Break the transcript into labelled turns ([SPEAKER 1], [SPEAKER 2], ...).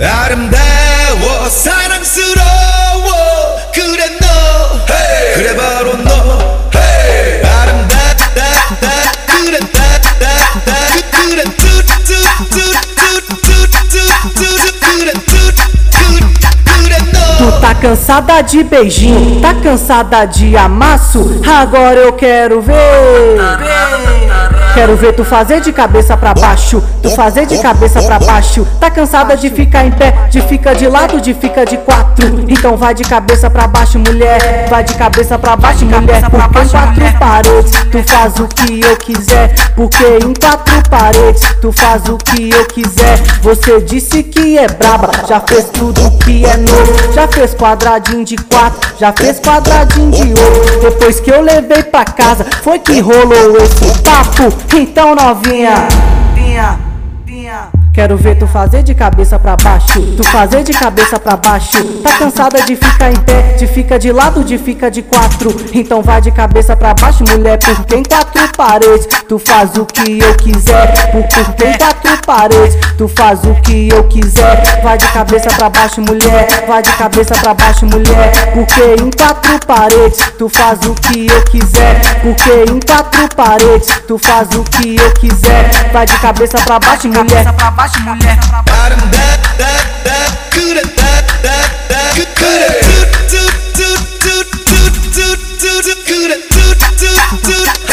[SPEAKER 1] 아름다워 사랑스러워 그래 너 그래 바로 너 아름답다 그래 다다다 그래 뚜뚜뚜뚜뚜뚜뚜 그래 뚜 그래 너
[SPEAKER 2] Tu tá cansada de beijinho, tá cansada de amasso? Agora eu quero ver. Quero ver tu fazer de cabeça pra baixo, tu fazer de cabeça pra baixo. Tá cansada de ficar em pé, de fica de lado, de fica de quatro. Então vai de cabeça pra baixo, mulher. Vai de cabeça pra baixo, mulher. Porque quatro paredes tu faz o que eu quiser. Porque em quatro paredes tu faz o que eu quiser. Você disse que é braba, já fez tudo que é novo. Já fez quadradinho de quatro, já fez quadradinho de oito. Depois que eu levei pra casa, foi que rolou esse papo. Então novinha, vinha, vinha. Quero ver tu fazer de cabeça pra baixo, tu fazer de cabeça pra baixo. Tá cansada de ficar em pé, de fica de lado, de fica de quatro. Então vai de cabeça pra baixo, mulher, porque em quatro paredes tu faz o que eu quiser. Porque em quatro paredes tu faz o que eu quiser. Vai de cabeça pra baixo, mulher, vai de cabeça pra baixo, mulher. Porque em quatro paredes tu faz o que eu quiser. Porque em quatro paredes tu faz o que eu quiser. Vai de cabeça pra baixo, mulher.
[SPEAKER 1] baixo, mulher. Da, da, cura, da, da, da, cura. Tu, tu, tu, tu, tu, tu, tu, cura, tu, tu, tu, tu.